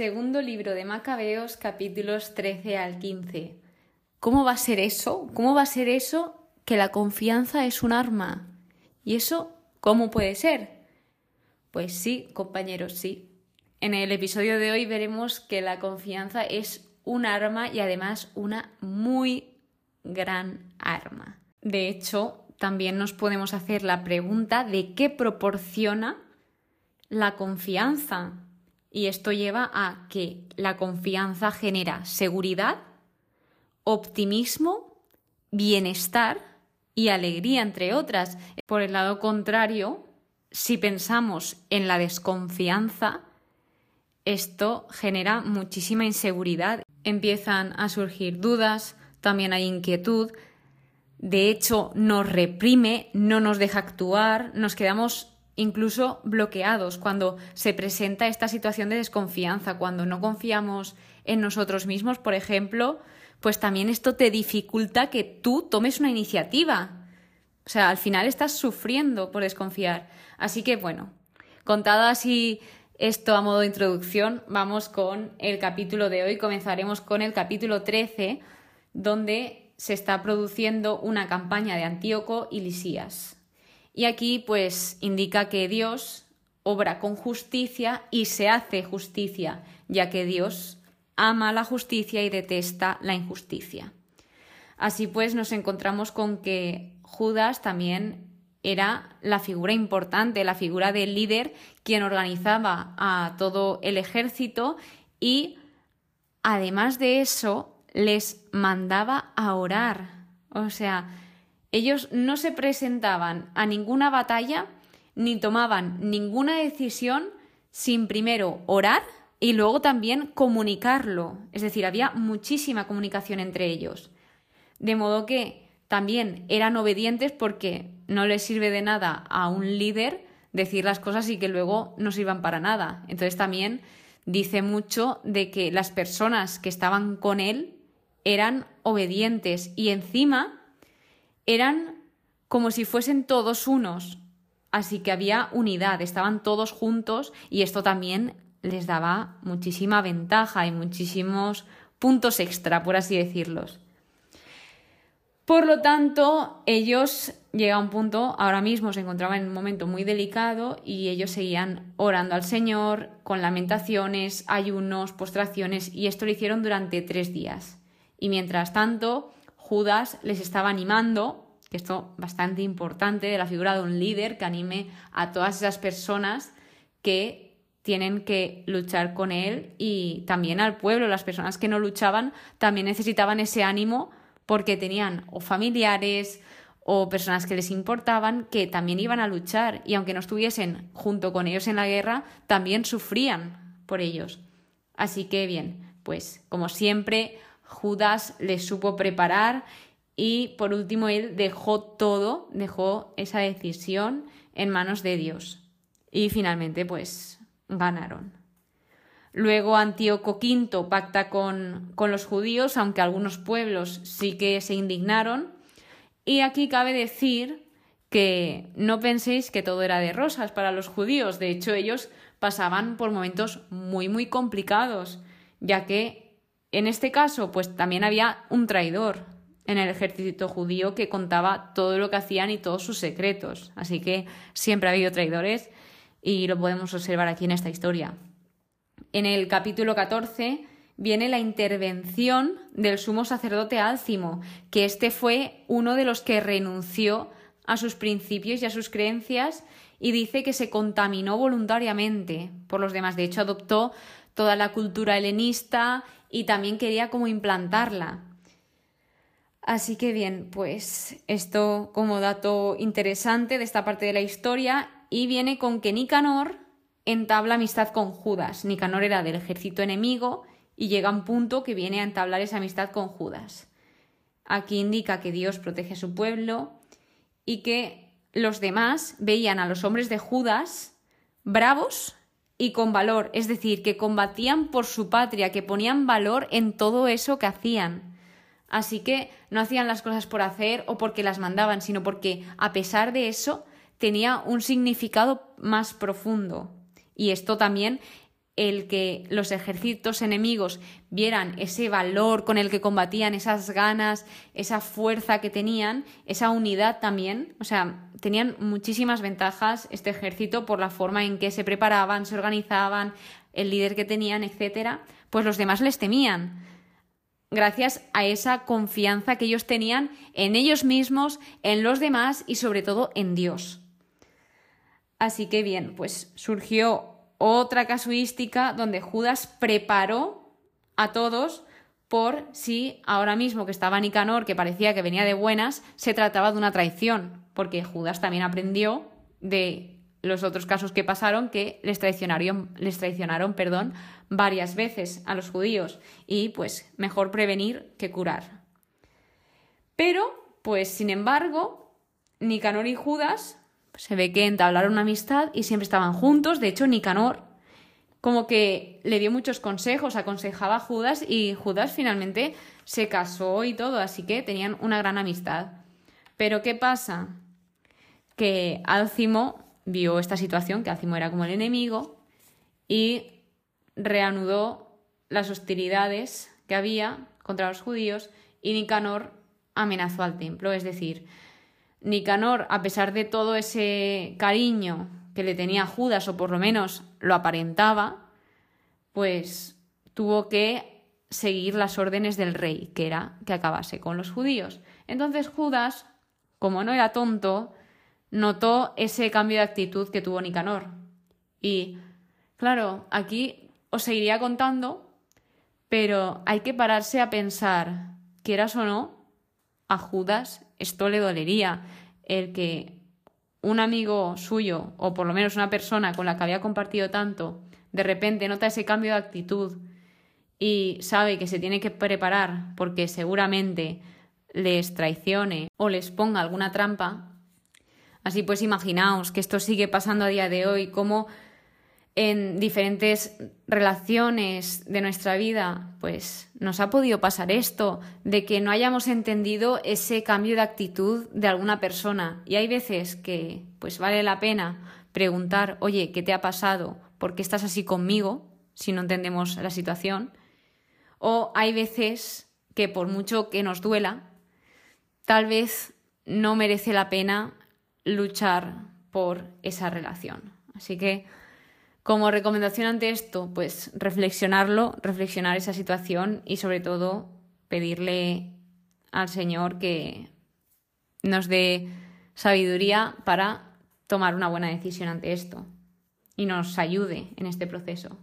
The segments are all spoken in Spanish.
Segundo libro de Macabeos, capítulos 13 al 15. ¿Cómo va a ser eso? ¿Cómo va a ser eso que la confianza es un arma? ¿Y eso cómo puede ser? Pues sí, compañeros, sí. En el episodio de hoy veremos que la confianza es un arma y además una muy gran arma. De hecho, también nos podemos hacer la pregunta de qué proporciona la confianza. Y esto lleva a que la confianza genera seguridad, optimismo, bienestar y alegría, entre otras. Por el lado contrario, si pensamos en la desconfianza, esto genera muchísima inseguridad. Empiezan a surgir dudas, también hay inquietud, de hecho nos reprime, no nos deja actuar, nos quedamos incluso bloqueados cuando se presenta esta situación de desconfianza, cuando no confiamos en nosotros mismos, por ejemplo, pues también esto te dificulta que tú tomes una iniciativa. O sea, al final estás sufriendo por desconfiar. Así que bueno, contado así esto a modo de introducción, vamos con el capítulo de hoy. Comenzaremos con el capítulo 13, donde se está produciendo una campaña de Antíoco y Lisías. Y aquí pues indica que Dios obra con justicia y se hace justicia, ya que Dios ama la justicia y detesta la injusticia. Así pues nos encontramos con que Judas también era la figura importante, la figura del líder quien organizaba a todo el ejército y además de eso les mandaba a orar. O sea, ellos no se presentaban a ninguna batalla ni tomaban ninguna decisión sin primero orar y luego también comunicarlo. Es decir, había muchísima comunicación entre ellos. De modo que también eran obedientes porque no les sirve de nada a un líder decir las cosas y que luego no sirvan para nada. Entonces también dice mucho de que las personas que estaban con él eran obedientes y encima eran como si fuesen todos unos, así que había unidad, estaban todos juntos y esto también les daba muchísima ventaja y muchísimos puntos extra, por así decirlos. Por lo tanto, ellos llega a un punto, ahora mismo se encontraban en un momento muy delicado y ellos seguían orando al Señor con lamentaciones, ayunos, postraciones y esto lo hicieron durante tres días. Y mientras tanto, Judas les estaba animando, que esto bastante importante, de la figura de un líder que anime a todas esas personas que tienen que luchar con él y también al pueblo. Las personas que no luchaban también necesitaban ese ánimo porque tenían o familiares o personas que les importaban que también iban a luchar y aunque no estuviesen junto con ellos en la guerra, también sufrían por ellos. Así que bien, pues como siempre, Judas le supo preparar y por último él dejó todo, dejó esa decisión en manos de Dios. Y finalmente pues ganaron. Luego Antíoco V pacta con, con los judíos, aunque algunos pueblos sí que se indignaron. Y aquí cabe decir que no penséis que todo era de rosas para los judíos. De hecho, ellos pasaban por momentos muy, muy complicados, ya que en este caso, pues también había un traidor en el ejército judío que contaba todo lo que hacían y todos sus secretos. Así que siempre ha habido traidores y lo podemos observar aquí en esta historia. En el capítulo 14 viene la intervención del sumo sacerdote Álcimo, que este fue uno de los que renunció a sus principios y a sus creencias y dice que se contaminó voluntariamente por los demás. De hecho, adoptó toda la cultura helenista y también quería como implantarla. Así que bien, pues esto como dato interesante de esta parte de la historia y viene con que Nicanor entabla amistad con Judas. Nicanor era del ejército enemigo y llega un punto que viene a entablar esa amistad con Judas. Aquí indica que Dios protege a su pueblo y que los demás veían a los hombres de Judas bravos y con valor, es decir, que combatían por su patria, que ponían valor en todo eso que hacían. Así que no hacían las cosas por hacer o porque las mandaban, sino porque a pesar de eso tenía un significado más profundo. Y esto también el que los ejércitos enemigos vieran ese valor con el que combatían, esas ganas, esa fuerza que tenían, esa unidad también. O sea, tenían muchísimas ventajas este ejército por la forma en que se preparaban, se organizaban, el líder que tenían, etcétera. Pues los demás les temían. Gracias a esa confianza que ellos tenían en ellos mismos, en los demás y sobre todo en Dios. Así que bien, pues surgió otra casuística donde Judas preparó a todos por si ahora mismo que estaba Nicanor, que parecía que venía de buenas, se trataba de una traición, porque Judas también aprendió de los otros casos que pasaron que les traicionaron, les traicionaron perdón, varias veces a los judíos y pues mejor prevenir que curar. Pero, pues sin embargo, Nicanor y Judas se ve que entablaron una amistad y siempre estaban juntos. De hecho, Nicanor como que le dio muchos consejos, aconsejaba a Judas y Judas finalmente se casó y todo, así que tenían una gran amistad. Pero ¿qué pasa? Que Álcimo vio esta situación, que Álcimo era como el enemigo, y reanudó las hostilidades que había contra los judíos y Nicanor amenazó al templo. Es decir, Nicanor, a pesar de todo ese cariño que le tenía Judas, o por lo menos lo aparentaba, pues tuvo que seguir las órdenes del rey, que era que acabase con los judíos. Entonces Judas, como no era tonto, notó ese cambio de actitud que tuvo Nicanor. Y, claro, aquí os seguiría contando, pero hay que pararse a pensar, quieras o no, a Judas esto le dolería, el que un amigo suyo, o por lo menos una persona con la que había compartido tanto, de repente nota ese cambio de actitud y sabe que se tiene que preparar porque seguramente les traicione o les ponga alguna trampa. Así pues, imaginaos que esto sigue pasando a día de hoy, como en diferentes relaciones de nuestra vida, pues nos ha podido pasar esto, de que no hayamos entendido ese cambio de actitud de alguna persona. Y hay veces que pues vale la pena preguntar, oye, ¿qué te ha pasado? ¿Por qué estás así conmigo? si no entendemos la situación. O hay veces que por mucho que nos duela, tal vez no merece la pena luchar por esa relación. Así que como recomendación ante esto, pues reflexionarlo, reflexionar esa situación y sobre todo pedirle al Señor que nos dé sabiduría para tomar una buena decisión ante esto y nos ayude en este proceso.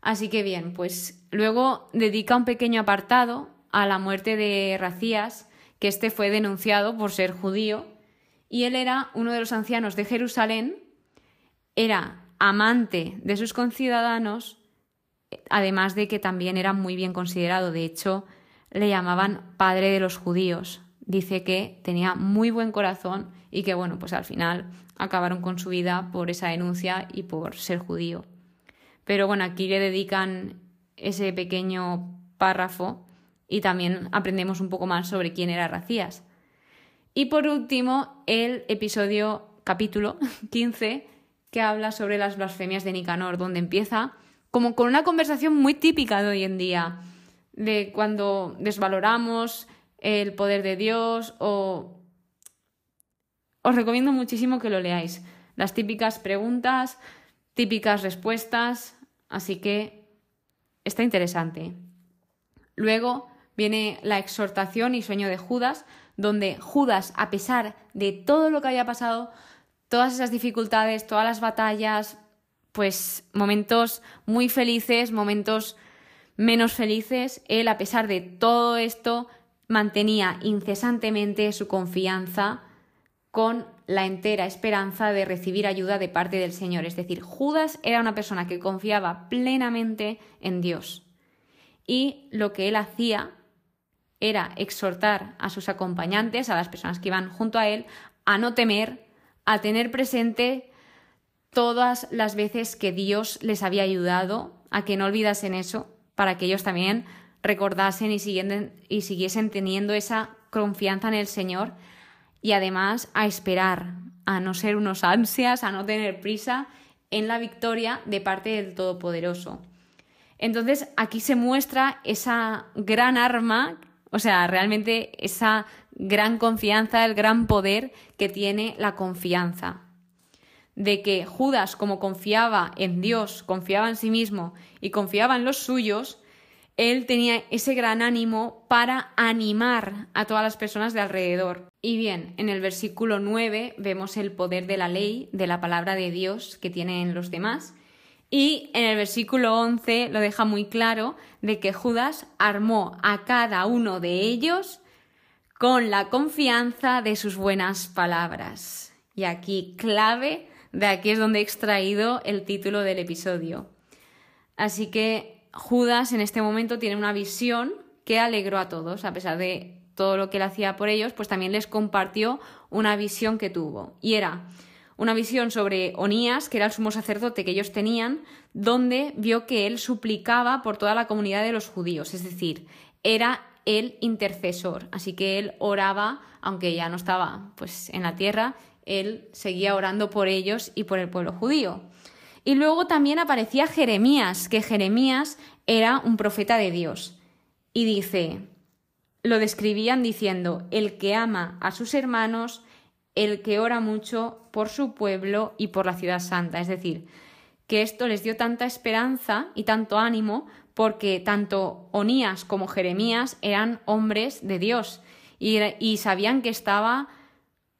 Así que bien, pues luego dedica un pequeño apartado a la muerte de Racías, que este fue denunciado por ser judío, y él era uno de los ancianos de Jerusalén, era amante de sus conciudadanos, además de que también era muy bien considerado. De hecho, le llamaban padre de los judíos. Dice que tenía muy buen corazón y que, bueno, pues al final acabaron con su vida por esa denuncia y por ser judío. Pero bueno, aquí le dedican ese pequeño párrafo y también aprendemos un poco más sobre quién era Racías. Y por último, el episodio capítulo 15 que habla sobre las blasfemias de Nicanor, donde empieza como con una conversación muy típica de hoy en día, de cuando desvaloramos el poder de Dios o... Os recomiendo muchísimo que lo leáis. Las típicas preguntas, típicas respuestas, así que está interesante. Luego viene la exhortación y sueño de Judas, donde Judas, a pesar de todo lo que había pasado, todas esas dificultades, todas las batallas, pues momentos muy felices, momentos menos felices, él a pesar de todo esto mantenía incesantemente su confianza con la entera esperanza de recibir ayuda de parte del Señor. Es decir, Judas era una persona que confiaba plenamente en Dios. Y lo que él hacía era exhortar a sus acompañantes, a las personas que iban junto a él, a no temer, a tener presente todas las veces que Dios les había ayudado, a que no olvidasen eso, para que ellos también recordasen y, y siguiesen teniendo esa confianza en el Señor y además a esperar, a no ser unos ansias, a no tener prisa en la victoria de parte del Todopoderoso. Entonces aquí se muestra esa gran arma, o sea, realmente esa gran confianza, el gran poder que tiene la confianza. De que Judas, como confiaba en Dios, confiaba en sí mismo y confiaba en los suyos, él tenía ese gran ánimo para animar a todas las personas de alrededor. Y bien, en el versículo 9 vemos el poder de la ley, de la palabra de Dios que tienen los demás. Y en el versículo 11 lo deja muy claro de que Judas armó a cada uno de ellos con la confianza de sus buenas palabras. Y aquí clave, de aquí es donde he extraído el título del episodio. Así que Judas en este momento tiene una visión que alegró a todos, a pesar de todo lo que él hacía por ellos, pues también les compartió una visión que tuvo. Y era una visión sobre Onías, que era el sumo sacerdote que ellos tenían, donde vio que él suplicaba por toda la comunidad de los judíos, es decir, era el intercesor, así que él oraba, aunque ya no estaba pues en la tierra, él seguía orando por ellos y por el pueblo judío. Y luego también aparecía Jeremías, que Jeremías era un profeta de Dios. Y dice, lo describían diciendo, el que ama a sus hermanos, el que ora mucho por su pueblo y por la ciudad santa. Es decir, que esto les dio tanta esperanza y tanto ánimo porque tanto Onías como Jeremías eran hombres de Dios y, sabían que estaba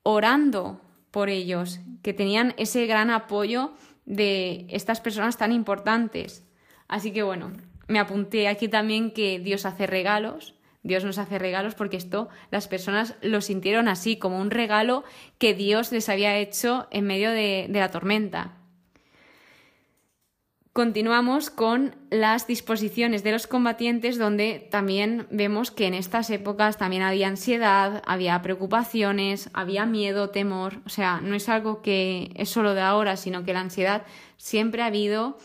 orando por ellos, que tenían ese gran apoyo de estas personas tan importantes. Así que bueno, me apunté aquí también que Dios hace regalos, Dios nos hace regalos porque esto las personas lo sintieron así, como un regalo que Dios les había hecho en medio de la tormenta. Continuamos con las disposiciones de los combatientes, donde también vemos que en estas épocas también había ansiedad, había preocupaciones, había miedo, temor. O sea, no es algo que es solo de ahora, sino que la ansiedad siempre ha habido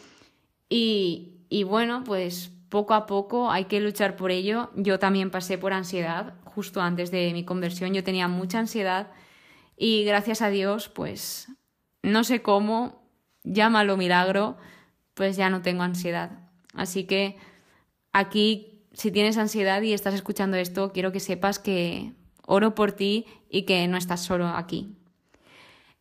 y, y bueno, pues poco a poco hay que luchar por ello. Yo también pasé por ansiedad justo antes de mi conversión, yo tenía mucha ansiedad y gracias a Dios, pues no sé cómo, llámalo milagro pues ya no tengo ansiedad. Así que aquí, si tienes ansiedad y estás escuchando esto, quiero que sepas que oro por ti y que no estás solo aquí.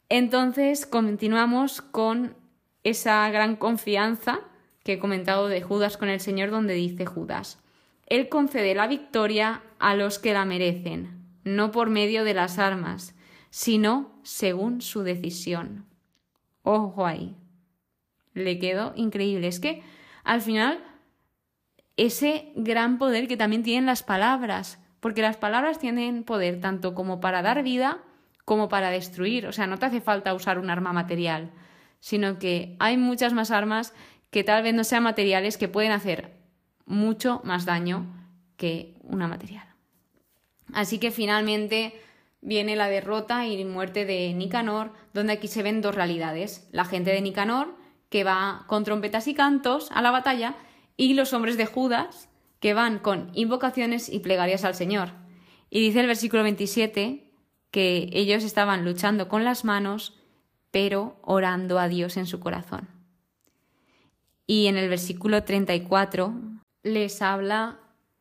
Entonces, continuamos con esa gran confianza que he comentado de Judas con el Señor, donde dice Judas, Él concede la victoria a los que la merecen, no por medio de las armas, sino según su decisión. Ojo ahí le quedó increíble. Es que al final ese gran poder que también tienen las palabras, porque las palabras tienen poder tanto como para dar vida como para destruir. O sea, no te hace falta usar un arma material, sino que hay muchas más armas que tal vez no sean materiales que pueden hacer mucho más daño que una material. Así que finalmente viene la derrota y muerte de Nicanor, donde aquí se ven dos realidades. La gente de Nicanor que va con trompetas y cantos a la batalla, y los hombres de Judas, que van con invocaciones y plegarias al Señor. Y dice el versículo 27 que ellos estaban luchando con las manos, pero orando a Dios en su corazón. Y en el versículo 34 les habla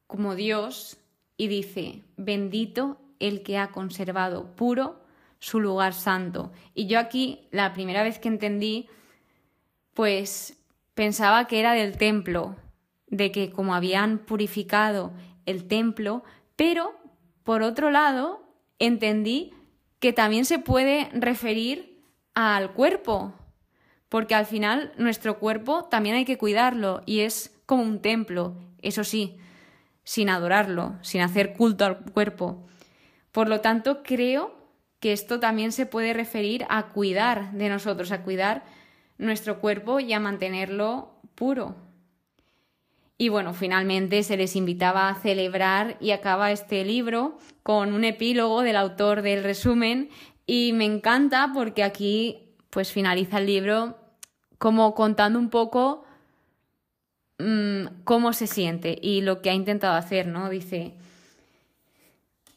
como Dios y dice, bendito el que ha conservado puro su lugar santo. Y yo aquí, la primera vez que entendí pues pensaba que era del templo, de que como habían purificado el templo, pero por otro lado entendí que también se puede referir al cuerpo, porque al final nuestro cuerpo también hay que cuidarlo y es como un templo, eso sí, sin adorarlo, sin hacer culto al cuerpo. Por lo tanto, creo que esto también se puede referir a cuidar de nosotros, a cuidar nuestro cuerpo y a mantenerlo puro. Y bueno, finalmente se les invitaba a celebrar y acaba este libro con un epílogo del autor del resumen y me encanta porque aquí pues finaliza el libro como contando un poco mm, cómo se siente y lo que ha intentado hacer, ¿no? Dice,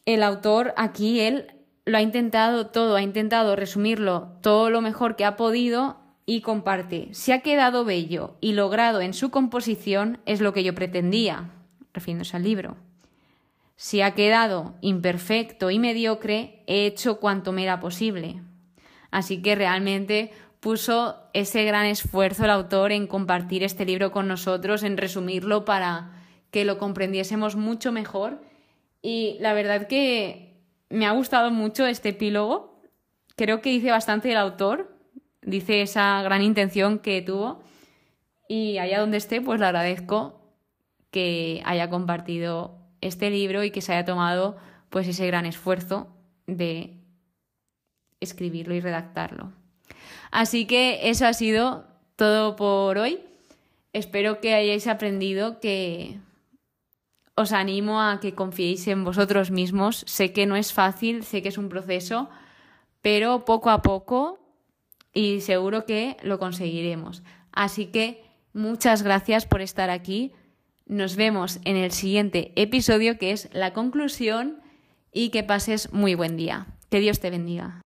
el autor aquí, él lo ha intentado todo, ha intentado resumirlo todo lo mejor que ha podido y comparte, si ha quedado bello y logrado en su composición es lo que yo pretendía, refiriéndose al libro. Si ha quedado imperfecto y mediocre, he hecho cuanto me era posible. Así que realmente puso ese gran esfuerzo el autor en compartir este libro con nosotros, en resumirlo para que lo comprendiésemos mucho mejor. Y la verdad que me ha gustado mucho este epílogo. Creo que dice bastante el autor, dice esa gran intención que tuvo. Y allá donde esté, pues le agradezco que haya compartido este libro y que se haya tomado pues ese gran esfuerzo de escribirlo y redactarlo. Así que eso ha sido todo por hoy. Espero que hayáis aprendido que os animo a que confiéis en vosotros mismos. Sé que no es fácil, sé que es un proceso, pero poco a poco y seguro que lo conseguiremos. Así que muchas gracias por estar aquí. Nos vemos en el siguiente episodio que es la conclusión y que pases muy buen día. Que Dios te bendiga.